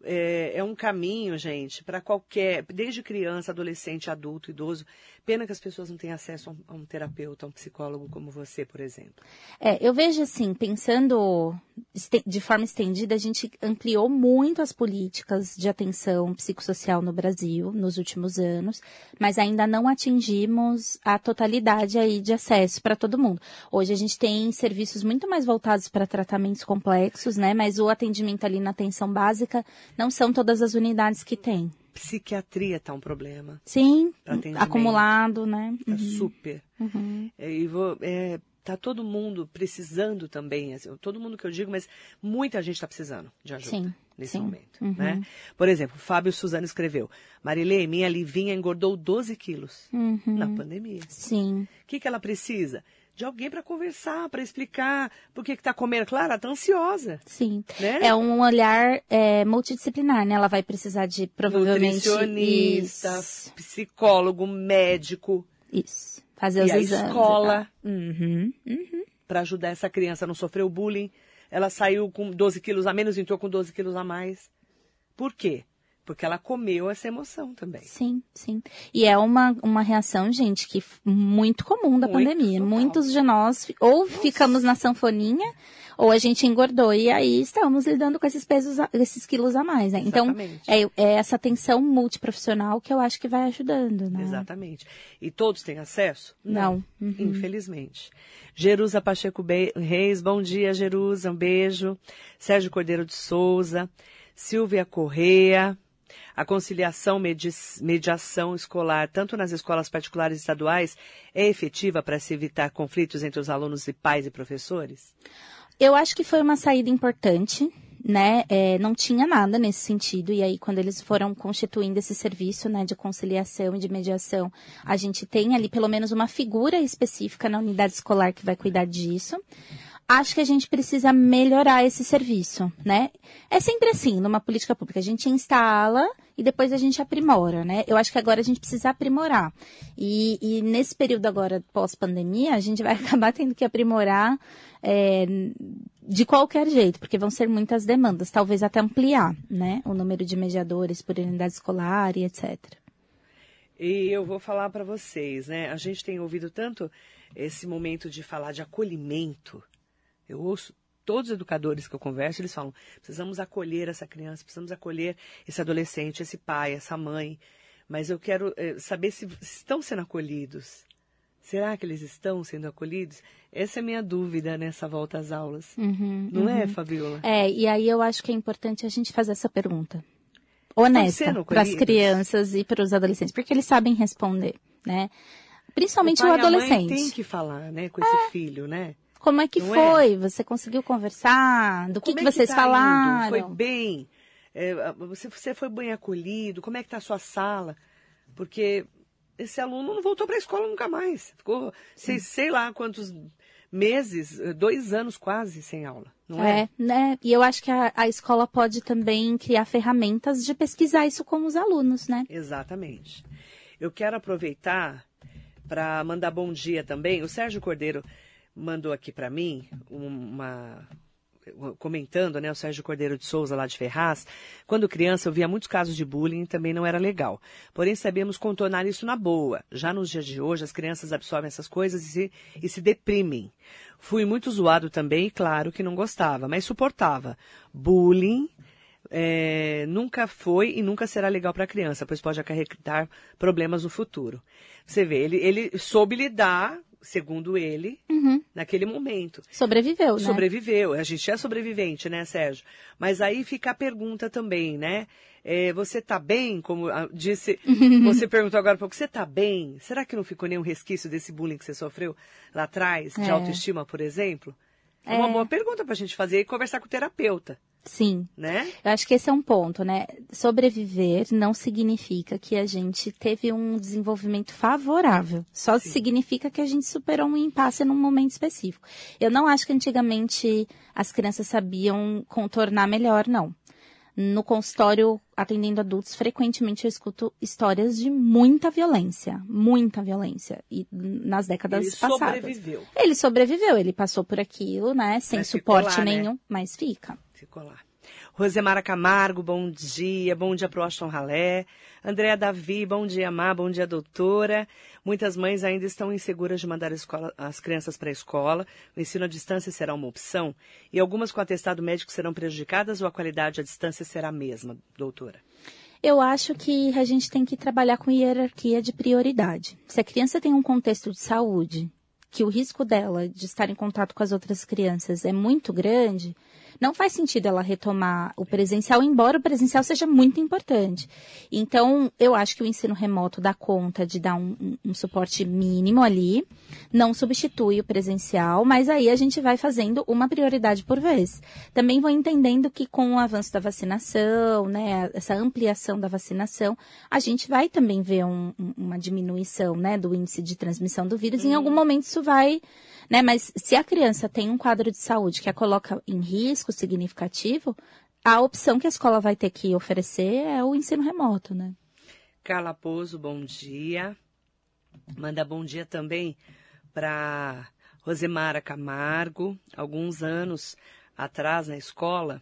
é, é um caminho, gente, para qualquer, desde criança, adolescente, adulto, idoso. Pena que as pessoas não têm acesso a um, terapeuta, a um psicólogo como você, por exemplo.
É, eu vejo assim, pensando de forma estendida, a gente ampliou muito as políticas de atenção psicossocial no Brasil nos últimos anos, mas ainda não atingimos a totalidade aí de acesso para todo mundo. Hoje a gente tem serviços muito mais voltados para tratamentos complexos, né? Mas o atendimento ali na atenção básica não são todas as unidades que tem.
Psiquiatria tá um problema.
Sim, acumulado, né?
Tá
Uhum,
super.
uhum.
É, E vou, é, tá todo mundo precisando também, assim, todo mundo que eu digo, mas muita gente está precisando de ajuda
Sim,
nesse
sim.
momento.
Uhum.
Né? Por exemplo, Fábio Suzano escreveu: Marilei, minha Livinha engordou 12 quilos
Uhum.
na pandemia.
Sim.
O que, que ela precisa? De alguém para conversar, para explicar por que está comendo. Claro, ela está ansiosa.
Sim.
Né?
É um olhar é, multidisciplinar, né? Ela vai precisar de provavelmente.
Nutricionista,
Isso.
psicólogo, médico
Isso. Fazer
e
os
a
exames.
escola
tal. Uhum. Uhum.
para ajudar essa criança a não sofrer o bullying. Ela saiu com 12 quilos a menos, entrou com 12 quilos a mais. Por quê? Porque ela comeu essa emoção também.
Sim, sim. E é uma, uma reação, gente, que muito comum da
Muito,
pandemia.
total.
Muitos de nós ou ficamos na sanfoninha, ou a gente engordou e aí estamos lidando com esses pesos, a- esses quilos a mais, né? Então,
Exatamente.
é, é essa atenção multiprofissional que eu acho que vai ajudando, né?
Exatamente. E todos têm acesso?
Não. Uhum.
Infelizmente. Jerusa Pacheco Be- Reis, bom dia, Jerusa, um beijo. Sérgio Cordeiro de Souza, Silvia Correa. A conciliação, medi- mediação escolar, tanto nas escolas particulares e estaduais, é efetiva para se evitar conflitos entre os alunos e pais e professores?
Eu acho que foi uma saída importante, né? É, não tinha nada nesse sentido. E aí, quando eles foram constituindo esse serviço, né, de conciliação e de mediação, a gente tem ali pelo menos uma figura específica na unidade escolar que vai cuidar disso. Acho que a gente precisa melhorar esse serviço, né? É sempre assim, numa política pública. A gente instala e depois a gente aprimora, né? Eu acho que agora a gente precisa aprimorar. E, e nesse período agora, pós-pandemia, a gente vai acabar tendo que aprimorar é, de qualquer jeito, porque vão ser muitas demandas. Talvez até ampliar, né? O número de mediadores por unidade escolar e etc.
E eu vou falar para vocês, né? A gente tem ouvido tanto esse momento de falar de acolhimento. Eu ouço todos os educadores que eu converso, eles falam: precisamos acolher essa criança, precisamos acolher esse adolescente, esse pai, essa mãe. Mas eu quero eh, saber se estão sendo acolhidos. Será que eles estão sendo acolhidos? Essa é a minha dúvida nessa volta às aulas.
Uhum,
Não é,
uhum.
Fabiola?
É, e aí eu acho que é importante a gente fazer essa pergunta. Honesta
sendo
para as crianças e para os adolescentes, porque eles sabem responder, né? Principalmente o,
pai e a mãe
adolescente.
tem que falar, né, com esse filho, né?
Como é que
Não é?
foi? Você conseguiu conversar? Do que,
Como
que
é
vocês
tá
falaram?
indo? Foi bem? É, você, você foi bem acolhido? Como é que está a sua sala? Porque esse aluno não voltou para a escola nunca mais. Ficou, sei, sei lá quantos meses, dois anos quase sem aula, não é?
É, né? E eu acho que a, a escola pode também criar ferramentas de pesquisar isso com os alunos, né?
Exatamente. Eu quero aproveitar para mandar bom dia também. O Sérgio Cordeiro mandou aqui para mim uma comentando, né, o Sérgio Cordeiro de Souza lá de Ferraz, quando criança eu via muitos casos de bullying e também não era legal. Porém, sabemos contornar isso na boa. Já nos dias de hoje, as crianças absorvem essas coisas e se, e se deprimem. Fui muito zoado também, e claro que não gostava, mas suportava. Bullying é, nunca foi e nunca será legal para a criança, pois pode acarretar problemas no futuro. Você vê, ele, ele soube lidar, segundo ele,
Uhum.
naquele momento.
Sobreviveu, né?
Sobreviveu. A gente é sobrevivente, né, Sérgio? Mas aí fica a pergunta também, né? É, você tá bem, como disse, você perguntou agora, pouco, você tá bem? Será que não ficou nenhum resquício desse bullying que você sofreu lá atrás, de
É.
autoestima, por exemplo? É uma
É.
boa pergunta pra gente fazer e conversar com o terapeuta,
Sim.
né?
Eu acho que esse é um ponto, né? Sobreviver não significa que a gente teve um desenvolvimento favorável. Só
Sim.
significa que a gente superou um impasse num momento específico. Eu não acho que antigamente as crianças sabiam contornar melhor, não. No consultório, atendendo adultos, frequentemente eu escuto histórias de muita violência, muita violência, e nas décadas
Ele
passadas.
sobreviveu.
Ele sobreviveu, ele passou por aquilo, né, sem
Mas
suporte
lá, né?
nenhum, mas fica.
Ficou lá. Rosemara Camargo, bom dia. Bom dia pro Austin Ralé. Andréa Davi, bom dia, Má. Bom dia, doutora. Muitas mães ainda estão inseguras de mandar escola- as crianças para a escola. O ensino à distância será uma opção? E algumas com atestado médico serão prejudicadas ou a qualidade à distância será a mesma, doutora?
Eu acho que a gente tem que trabalhar com hierarquia de prioridade. Se a criança tem um contexto de saúde, que o risco dela de estar em contato com as outras crianças é muito grande, não faz sentido ela retomar o presencial, embora o presencial seja muito importante. Então, eu acho que o ensino remoto dá conta de dar um, um- suporte mínimo ali, não substitui o presencial, mas aí a gente vai fazendo uma prioridade por vez. Também vou entendendo que com o avanço da vacinação, né, essa ampliação da vacinação, a gente vai também ver um- um- uma diminuição, né, do índice de transmissão do vírus. Em algum momento isso vai, né, mas se a criança tem um quadro de saúde que a coloca em risco significativo, a opção que a escola vai ter que oferecer é o ensino remoto, né?
Carla Pouso, bom dia. Manda bom dia também para Rosemara Camargo. Alguns anos atrás, na escola,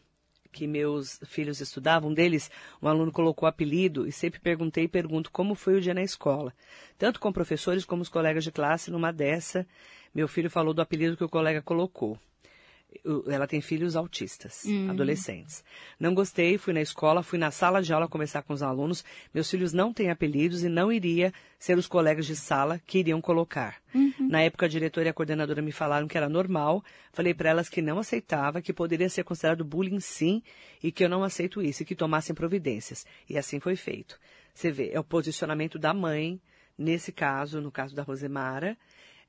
que meus filhos estudavam, um deles, um aluno colocou apelido e sempre perguntei e pergunto como foi o dia na escola. Tanto com professores como os colegas de classe, numa dessa, meu filho falou do apelido que o colega colocou. Ela tem filhos autistas, adolescentes. Não gostei, fui na escola, fui na sala de aula conversar com os alunos. Meus filhos não têm apelidos e não iria ser os colegas de sala que iriam colocar. Na época, a diretora e a coordenadora me falaram que era normal. Falei para elas que não aceitava, que poderia ser considerado bullying sim, e que eu não aceito isso, e que tomassem providências. E assim foi feito. Você vê, é o posicionamento da mãe, nesse caso, no caso da Rosemara,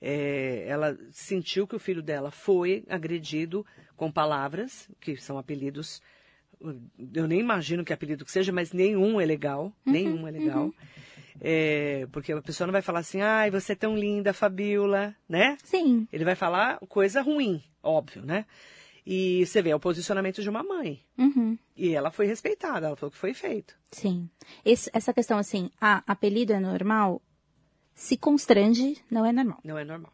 é, ela sentiu que o filho dela foi agredido com palavras, que são apelidos. Eu nem imagino que apelido que seja, mas nenhum é legal. nenhum é legal. É, porque a pessoa não vai falar assim, ai, você é tão linda, Fabiola, né?
Sim.
Ele vai falar coisa ruim, óbvio, né? E você vê, é o posicionamento de uma mãe.
Uhum.
E ela foi respeitada, ela falou que foi feito.
Sim. Esse- essa questão assim, ah, apelido é normal? Se constrange, não é normal.
Não é normal.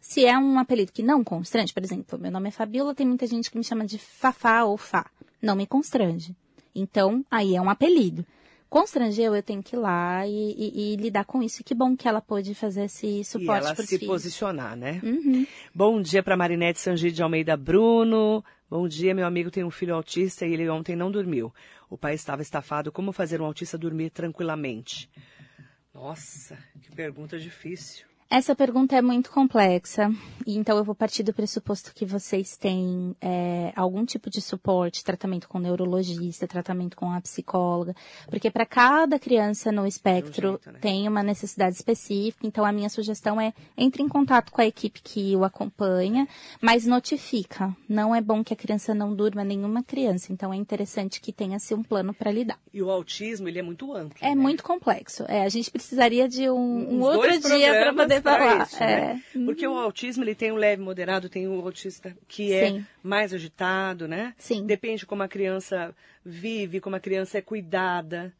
Se é um apelido que não constrange, por exemplo, meu nome é Fabiola, tem muita gente que me chama de Fafá ou Fá. Não me constrange. Então, aí é um apelido. Constrangeu, eu tenho que ir lá e, e- e lidar com isso. E que bom que ela pôde fazer esse suporte
ela
para os
se
filhos.
posicionar, né?
Uhum.
Bom dia para Marinete Sangir de Almeida Bruno. Bom dia, meu amigo tem um filho autista e ele ontem não dormiu. O pai estava estafado. Como fazer um autista dormir tranquilamente? Nossa, que pergunta difícil.
Essa pergunta é muito complexa, então eu vou partir do pressuposto que vocês têm é, algum tipo de suporte, tratamento com neurologista, tratamento com a psicóloga, porque para cada criança no espectro
jeito, né?
tem uma necessidade específica, então a minha sugestão é entre em contato com a equipe que o acompanha, mas notifica. Não é bom que a criança não durma, nenhuma criança, então é interessante que tenha-se um plano para lidar.
E o autismo, ele é muito amplo.
É
né?
muito complexo. É, a gente precisaria de um, um outro dia para
programas
poder
pra
falar.
isso,
é.
né? Porque o autismo, ele tem o leve moderado, tem o autista que é
Sim.
mais agitado, né?
Sim.
Depende como a criança vive, como a criança é cuidada.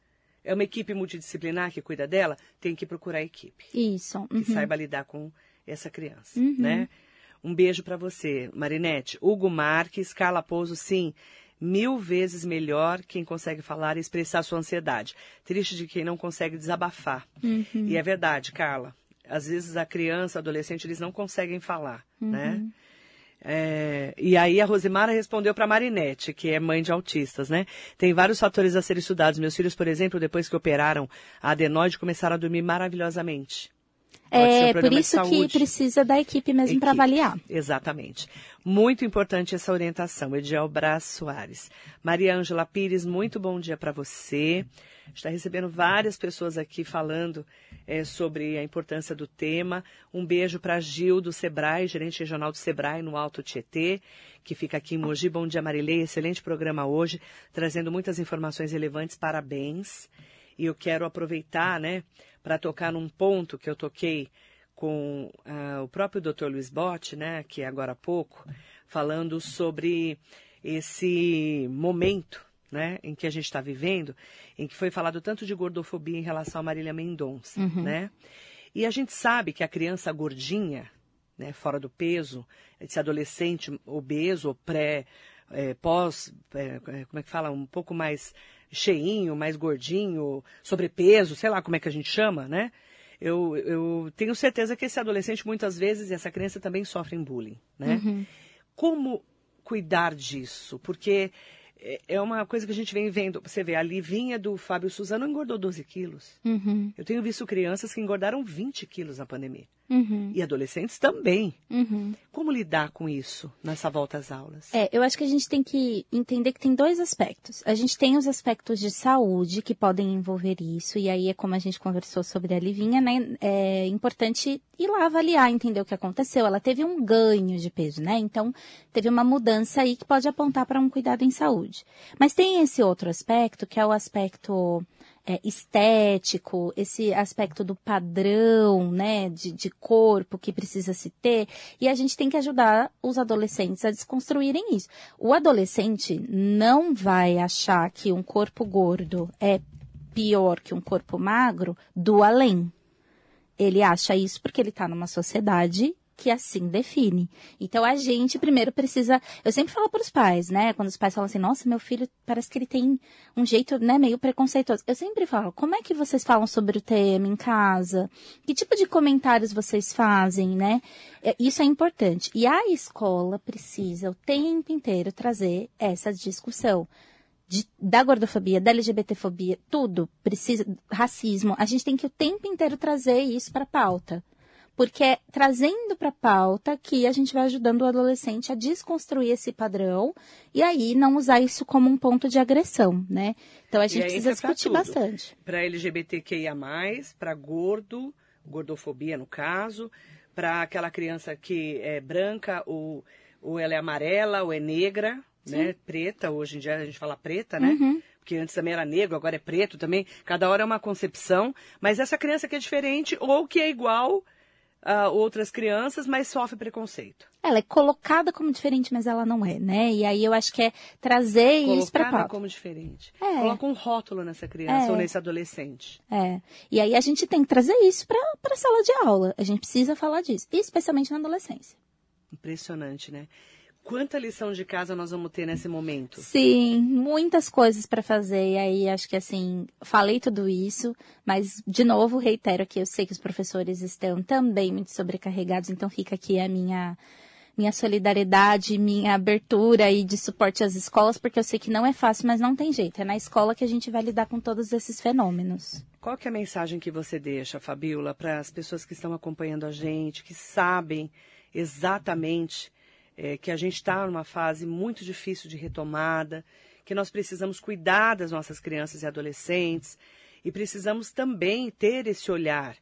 É uma equipe multidisciplinar que cuida dela, tem que procurar a equipe
Isso.
que
uhum.
saiba lidar com essa criança, né? Um beijo para você, Marinete. Hugo Marques, Carla Pouso, sim, mil vezes melhor quem consegue falar e expressar sua ansiedade. Triste de quem não consegue desabafar.
Uhum.
E é verdade, Carla. Às vezes a criança, adolescente, eles não conseguem falar, né? É, e aí a Rosemara respondeu para Marinette, que é mãe de autistas, né? Tem vários fatores a serem estudados. Meus filhos, por exemplo, depois que operaram a adenoide, começaram a dormir maravilhosamente. Pode ser um
É, por isso que precisa da equipe mesmo para avaliar.
Exatamente. Muito importante essa orientação. Ediel Braz Soares. Maria Ângela Pires, muito bom dia para você. Está recebendo várias pessoas aqui falando eh, sobre a importância do tema. Um beijo para Gil do Sebrae, gerente regional do Sebrae no Alto Tietê, que fica aqui em Mogi. Bom dia, Marilei. Excelente programa hoje, trazendo muitas informações relevantes. Parabéns. E eu quero aproveitar, né, para tocar num ponto que eu toquei com ah, o próprio Dr. Luiz Botti, né, que é agora há pouco, falando sobre esse momento né, em que a gente está vivendo, em que foi falado tanto de gordofobia em relação a Marília Mendonça,
Uhum.
né? E a gente sabe que a criança gordinha, né, fora do peso, esse adolescente obeso ou pré, é, pós, é, como é que fala, um pouco mais cheinho, mais gordinho, sobrepeso, sei lá como é que a gente chama, né? Eu, eu tenho certeza que esse adolescente muitas vezes e essa criança também sofrem bullying, né?
Uhum.
Como cuidar disso? Porque é- é uma coisa que a gente vem vendo. Você vê, a Livinha do Fábio Suzano engordou 12 quilos.
Uhum.
Eu tenho visto crianças que engordaram 20 quilos na pandemia.
Uhum.
E adolescentes também.
Uhum.
Como lidar com isso nessa volta às aulas?
É, eu acho que a gente tem que entender que tem dois aspectos. A gente tem os aspectos de saúde que podem envolver isso, e aí é como a gente conversou sobre a Livinha, né? É importante ir lá avaliar, entender o que aconteceu. Ela teve um ganho de peso, né? Então, teve uma mudança aí que pode apontar para um cuidado em saúde. Mas tem esse outro aspecto, que é o aspecto é, estético, esse aspecto do padrão, né, de, de corpo que precisa se ter, e a gente tem que ajudar os adolescentes a desconstruírem isso. O adolescente não vai achar que um corpo gordo é pior que um corpo magro do além. Ele acha isso porque ele está numa sociedade que assim define. Então a gente primeiro precisa. Eu sempre falo para os pais, né? Quando os pais falam assim, nossa, meu filho parece que ele tem um jeito, né, meio preconceituoso. Eu sempre falo, como é que vocês falam sobre o tema em casa? Que tipo de comentários vocês fazem, né? É, Isso é importante. E a escola precisa o tempo inteiro trazer essa discussão. de- da gordofobia, da LGBTfobia, tudo precisa, racismo, a gente tem que o tempo inteiro trazer isso para pauta. Porque é trazendo para a pauta que a gente vai ajudando o adolescente a desconstruir esse padrão e aí não usar isso como um ponto de agressão, né? Então a gente precisa
pra
discutir
tudo.
bastante.
Para LGBTQIA, para gordo, gordofobia no caso, para aquela criança que é branca ou, ou ela é amarela ou é negra, né? Preta, hoje em dia a gente fala preta, né?
Uhum.
Porque antes também era negro, agora é preto também. Cada hora é uma concepção. Mas essa criança que é diferente ou que é igual a outras crianças, mas sofre preconceito.
Ela é colocada como diferente, mas ela não é, né? E aí eu acho que é trazer isso para
Colocada
pauta.
como diferente.
É.
Coloca um rótulo nessa criança
É.
ou nesse adolescente.
É. E aí a gente tem que trazer isso para a sala de aula. A gente precisa falar disso, especialmente na adolescência.
Impressionante, né? Quanta lição de casa nós vamos ter nesse momento?
Sim, muitas coisas para fazer. E aí acho que assim, falei tudo isso, mas de novo reitero que eu sei que os professores estão também muito sobrecarregados, então fica aqui a minha minha solidariedade, minha abertura e de suporte às escolas, porque eu sei que não é fácil, mas não tem jeito. É na escola que a gente vai lidar com todos esses fenômenos.
Qual que é a mensagem que você deixa, Fabiola, para as pessoas que estão acompanhando a gente, que sabem exatamente eh, que a gente está numa fase muito difícil de retomada, que nós precisamos cuidar das nossas crianças e adolescentes e precisamos também ter esse olhar,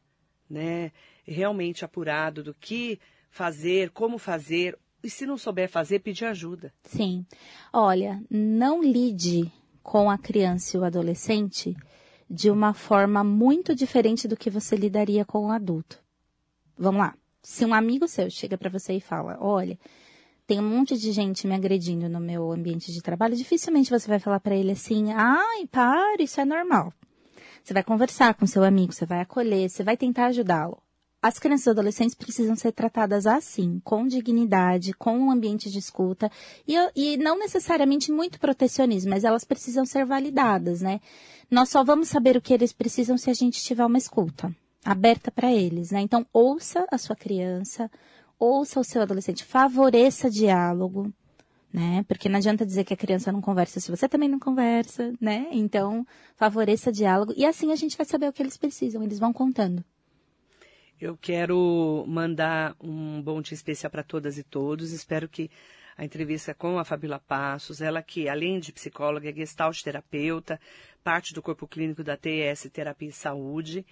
né, realmente apurado do que fazer, como fazer e se não souber fazer, pedir ajuda.
Sim. Olha, não lide com a criança e o adolescente de uma forma muito diferente do que você lidaria com o adulto. Vamos lá. Se um amigo seu chega para você e fala: Olha, tem um monte de gente me agredindo no meu ambiente de trabalho, dificilmente você vai falar para ele assim: Ai, para, isso é normal. Você vai conversar com seu amigo, você vai acolher, você vai tentar ajudá-lo. As crianças e adolescentes precisam ser tratadas assim, com dignidade, com um ambiente de escuta, e, e não necessariamente muito protecionismo, mas elas precisam ser validadas, né? Nós só vamos saber o que eles precisam se a gente tiver uma escuta aberta para eles, né? Então, ouça a sua criança, ouça o seu adolescente, favoreça diálogo, né? Porque não adianta dizer que a criança não conversa se você também não conversa, né? Então, favoreça diálogo e assim a gente vai saber o que eles precisam, eles vão contando.
Eu quero mandar um bom dia especial para todas e todos. Espero que a entrevista com a Fabíola Passos, ela que, além de psicóloga, é gestalt terapeuta, parte do corpo clínico da TS Terapia e Saúde,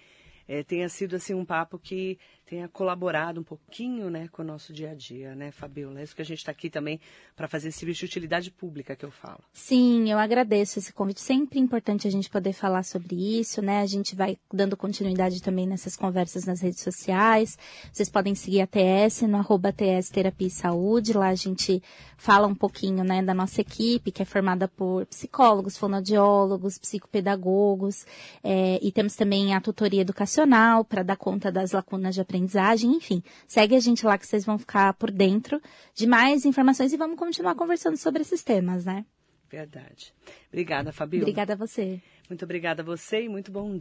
eh, tenha sido assim um papo que tenha colaborado um pouquinho né, com o nosso dia a dia, né, Fabiola? É isso que a gente está aqui também para fazer serviço de utilidade pública que eu falo.
Sim, eu agradeço esse convite. Sempre importante a gente poder falar sobre isso, né? A gente vai dando continuidade também nessas conversas nas redes sociais. Vocês podem seguir a TS no arroba TS Terapia e Saúde. Lá a gente fala um pouquinho né, da nossa equipe, que é formada por psicólogos, fonoaudiólogos, psicopedagogos, é, e temos também a tutoria educacional para dar conta das lacunas de aprendizagem aprendizagem, enfim. Segue a gente lá que vocês vão ficar por dentro de mais informações e vamos continuar conversando sobre esses temas, né?
Verdade. Obrigada, Fabiola.
Obrigada a você.
Muito obrigada a você e muito bom dia.